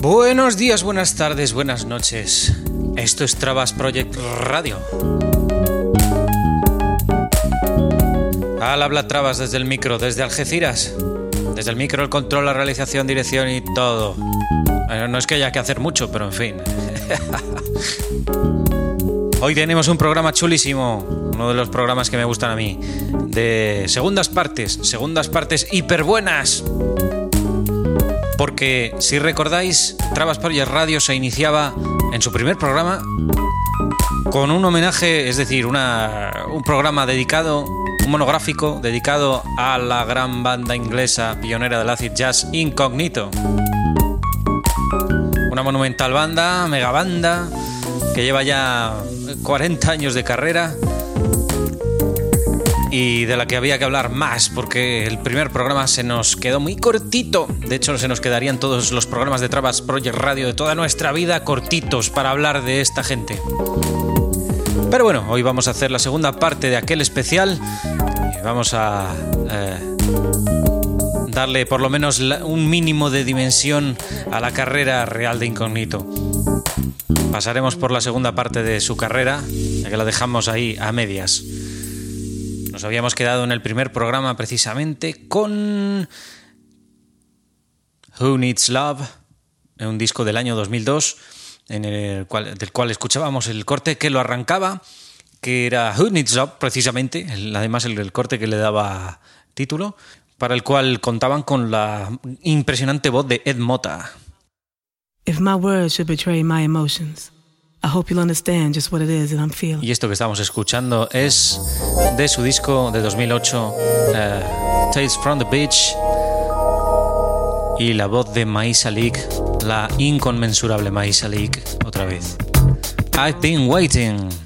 Buenos días, buenas tardes, buenas noches. Esto es Trabas Project Radio. Al habla Trabas desde el micro, desde Algeciras. Desde el micro, el control, la realización, dirección y todo. no es que haya que hacer mucho, pero en fin. Hoy tenemos un programa chulísimo, uno de los programas que me gustan a mí, de segundas partes, segundas partes hiper buenas. Porque si recordáis, Trabas Project Radio se iniciaba en su primer programa con un homenaje, es decir, un programa dedicado, un monográfico dedicado a la gran banda inglesa pionera del acid jazz Incognito. Una monumental banda, mega banda, que lleva ya 40 años de carrera y de la que había que hablar más porque el primer programa se nos quedó muy cortito. De hecho, se nos quedarían todos los programas de Trabas Project Radio de toda nuestra vida cortitos para hablar de esta gente. Pero bueno, hoy vamos a hacer la segunda parte de aquel especial. Vamos a eh, darle por lo menos un mínimo de dimensión a la carrera real de Incógnito. Pasaremos por la segunda parte de su carrera, ya que la dejamos ahí a medias. Nos habíamos quedado en el primer programa precisamente con Who Needs Love, un disco del año 2002, en el cual, del cual escuchábamos el corte que lo arrancaba, que era Who Needs Love, precisamente, además el, el corte que le daba título, para el cual contaban con la impresionante voz de Ed Mota. If my words should betray my emotions. Y esto que estamos escuchando es de su disco de 2008, eh, Tales from the Beach, y la voz de Maisa Leak, la inconmensurable Maisa Leak, otra vez. I've been waiting.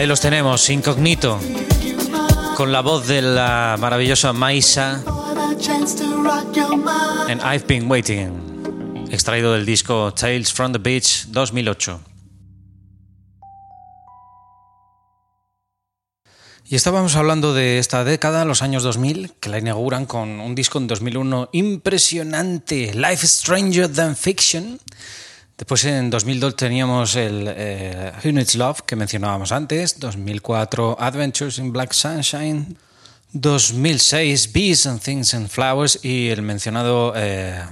Ahí los tenemos, incógnito, con la voz de la maravillosa Maisa en I've Been Waiting, extraído del disco Tales from the Beach 2008. Y estábamos hablando de esta década, los años 2000, que la inauguran con un disco en 2001 impresionante, Life Stranger Than Fiction. Después en 2002 teníamos el eh, Needs Love, que mencionábamos antes, 2004 Adventures in Black Sunshine, 2006 Bees and Things and Flowers y el mencionado eh,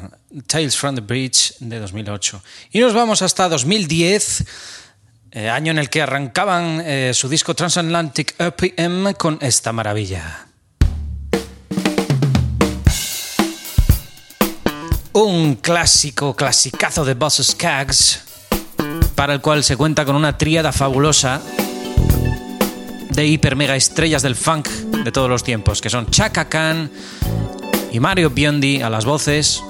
Tales from the Bridge de 2008. Y nos vamos hasta 2010 eh, año en el que arrancaban eh, su disco Transatlantic RPM con esta maravilla. Un clásico, clasicazo de Boss Skaggs, para el cual se cuenta con una tríada fabulosa de hiper mega estrellas del funk de todos los tiempos, que son Chaka Khan y Mario Biondi a las voces,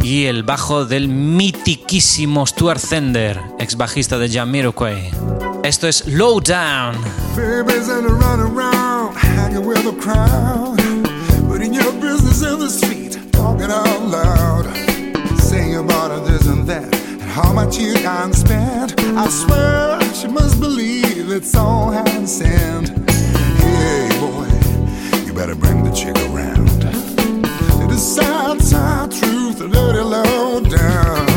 y el bajo del mitiquísimo Stuart Zender, ex bajista de Jamiroquai. Esto es Low Down. Talking out loud, saying about this and that, and how much you can spend. I swear she must believe it's all hand sent. Hey boy, you better bring the chick around. To the sad, sad truth. dirty low down.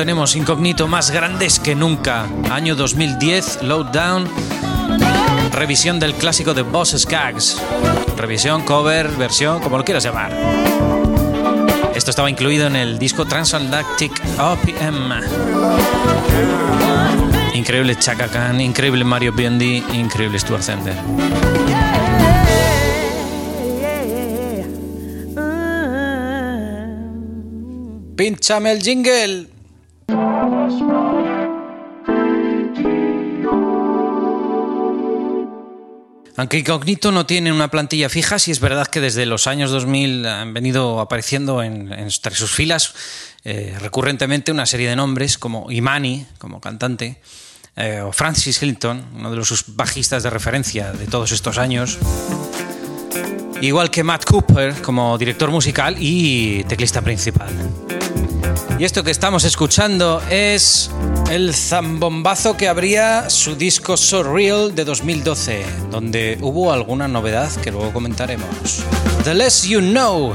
Tenemos incógnito más grandes que nunca. Año 2010, Lowdown. Revisión del clásico de Boss Skaggs. Revisión, cover, versión, como lo quieras llamar. Esto estaba incluido en el disco Transatlantic OPM. Increíble Chaka Khan, increíble Mario Biondi, increíble Stuart Center. Pinchame el jingle. Aunque Incognito no tiene una plantilla fija, sí es verdad que desde los años 2000 han venido apareciendo en, entre sus filas eh, recurrentemente una serie de nombres como Imani, como cantante, eh, o Francis Hilton, uno de los bajistas de referencia de todos estos años, igual que Matt Cooper como director musical y teclista principal. Y esto que estamos escuchando es el zambombazo que abría su disco Surreal de 2012, donde hubo alguna novedad que luego comentaremos. The Less You Know.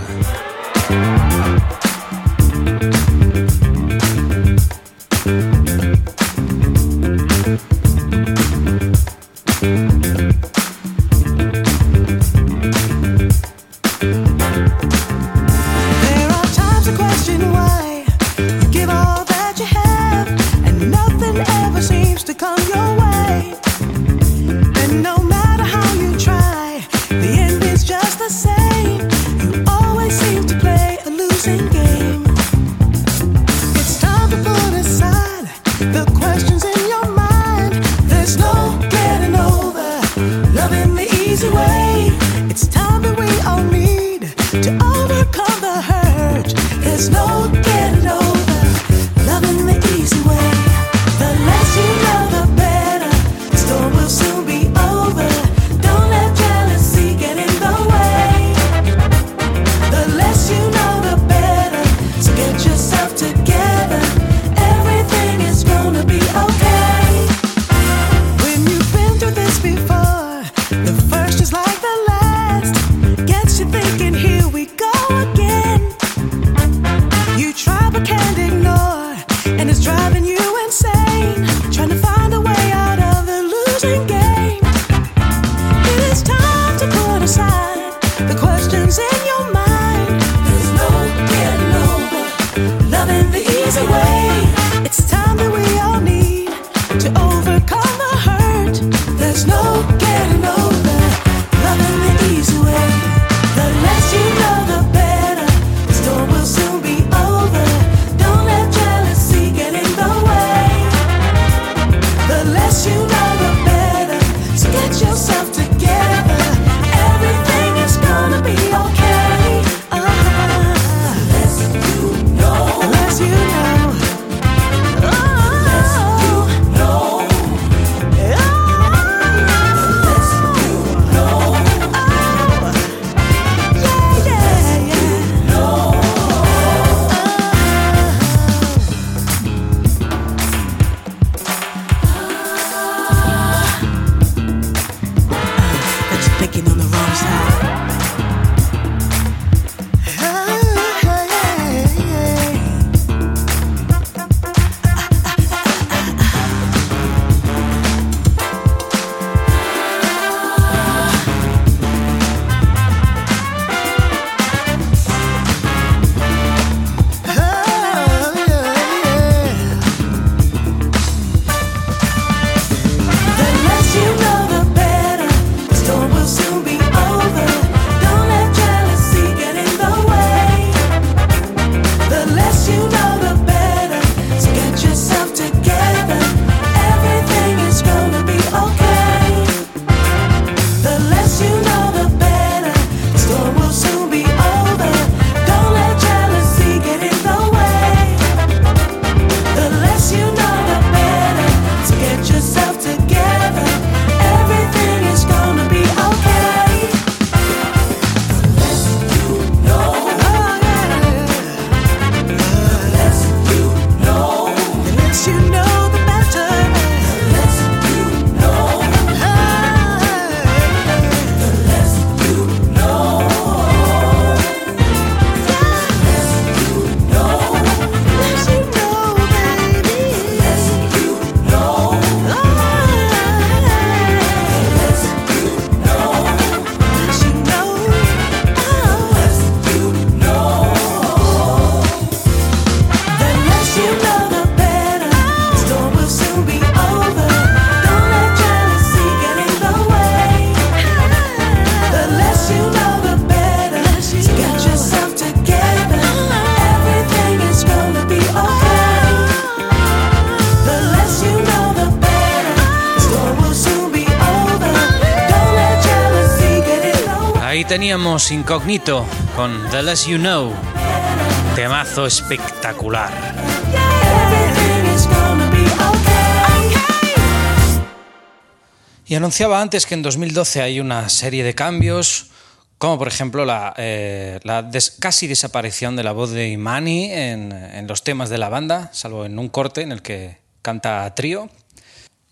Ahí teníamos Incognito con The Less You Know. Temazo espectacular. Y anunciaba antes que en 2012 hay una serie de cambios, como por ejemplo la, eh, casi desaparición de la voz de Imani en, en, los temas de la banda, salvo en un corte en el que canta a trío.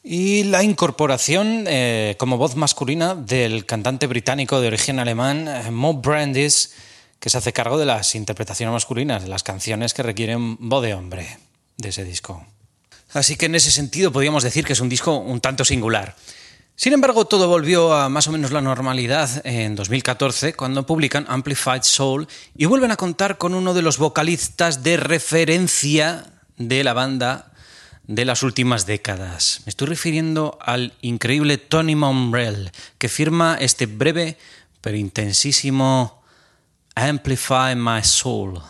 Y la incorporación eh, como voz masculina del cantante británico de origen alemán, eh, Mo Brandis, que se hace cargo de las interpretaciones masculinas de las canciones que requieren voz de hombre de ese disco. Así que en ese sentido podríamos decir que es un disco un tanto singular. Sin embargo, todo volvió a más o menos la normalidad en 2014 cuando publican Amplified Soul y vuelven a contar con uno de los vocalistas de referencia de la banda de las últimas décadas. Me estoy refiriendo al increíble Tony Monrell, que firma este breve pero intensísimo Amplify My Soul.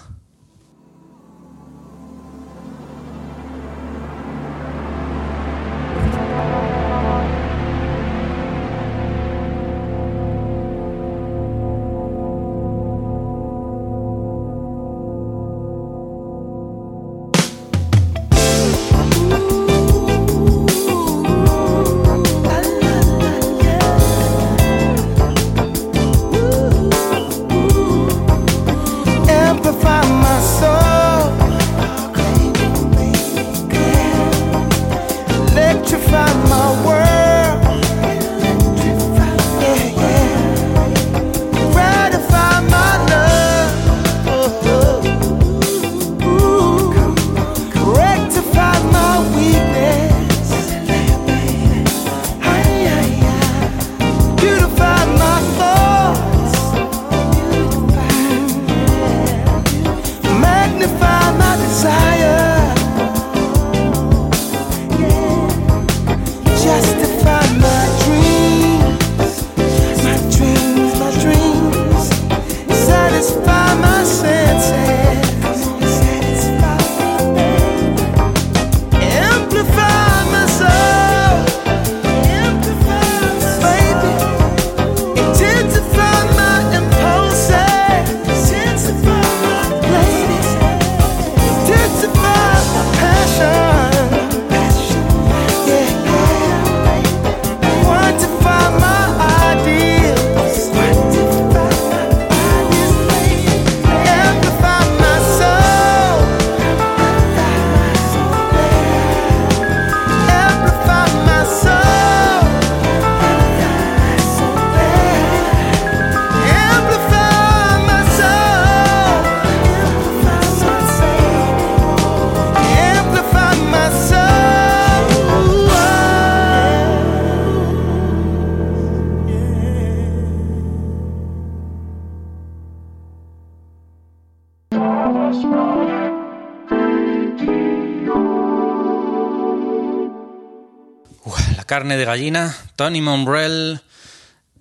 Carne de gallina, Tony Monbrell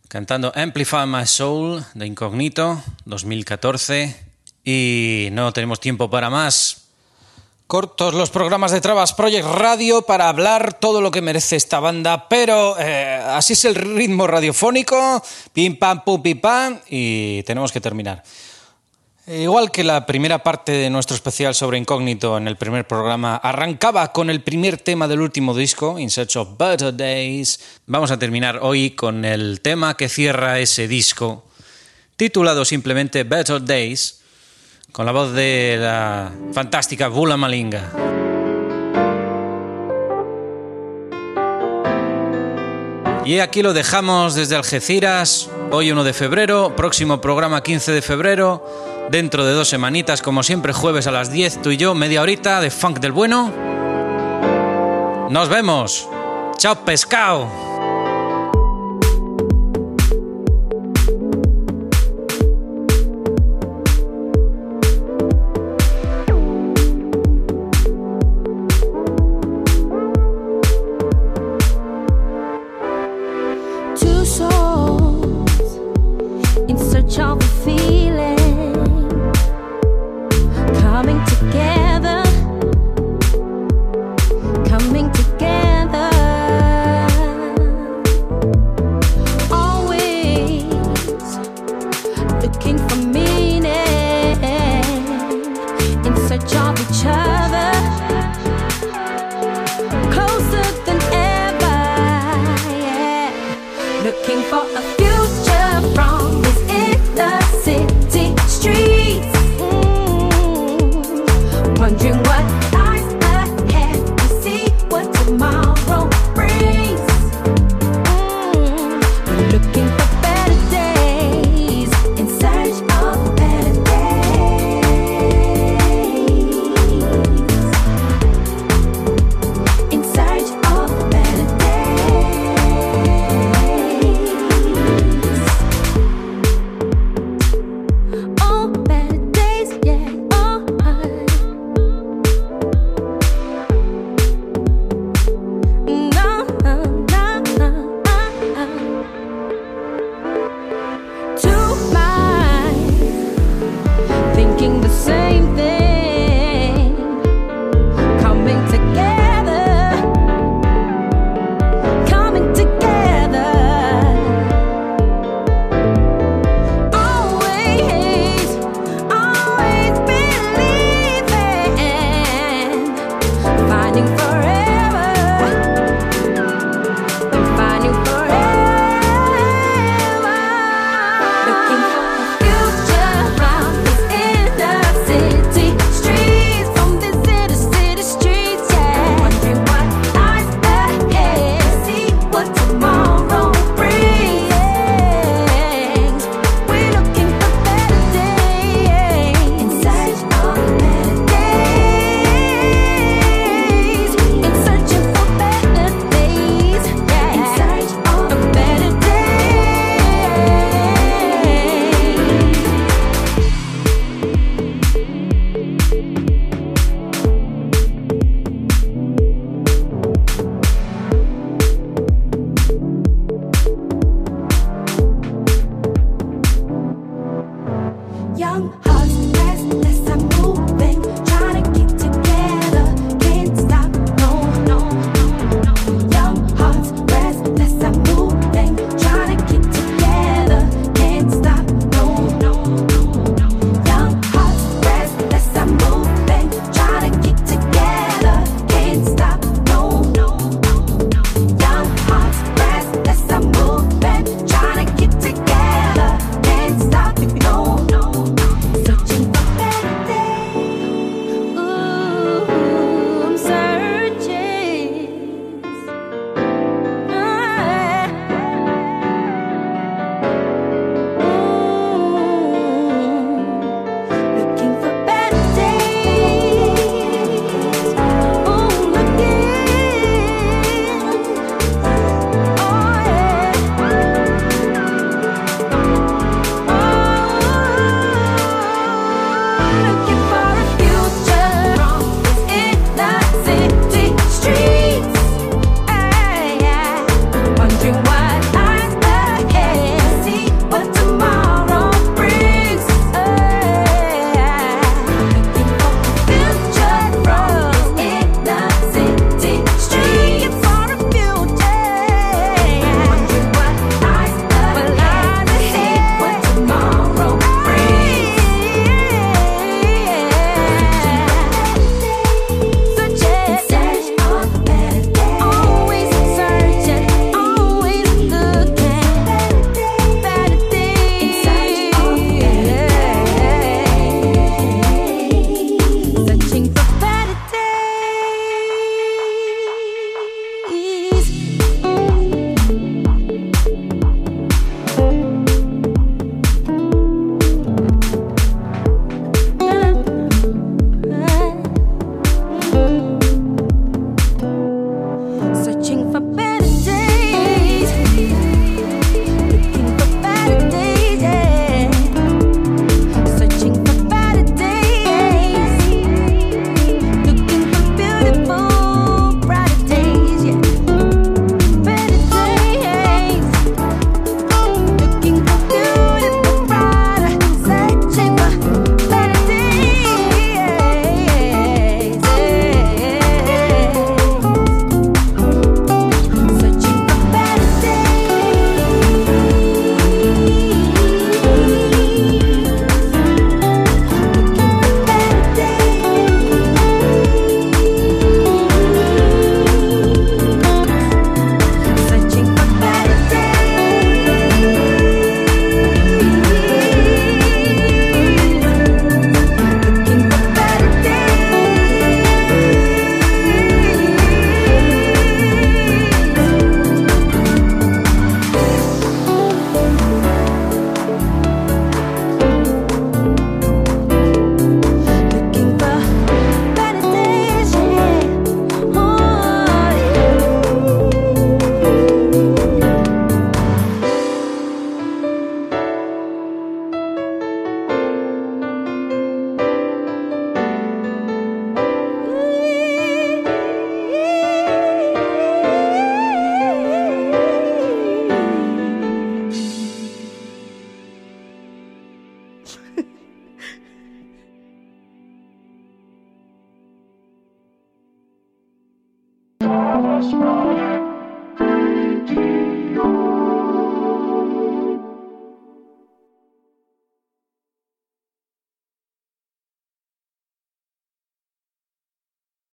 cantando Amplify My Soul de Incognito 2014 y no tenemos tiempo para más. Cortos los programas de Trabas Project Radio para hablar todo lo que merece esta banda, pero eh, así es el ritmo radiofónico, pim pam pum pim pam y tenemos que terminar. Igual que la primera parte de nuestro especial sobre Incógnito en el primer programa arrancaba con el primer tema del último disco, In Search of Better Days, vamos a terminar hoy con el tema que cierra ese disco, titulado simplemente Better Days, con la voz de la fantástica Bula Malinga. Y aquí lo dejamos desde Algeciras, hoy 1 de febrero, próximo programa 15 de febrero dentro de dos semanitas, como siempre, jueves a las 10, tú y yo, media horita de funk del bueno. Nos vemos. Chao, pescado.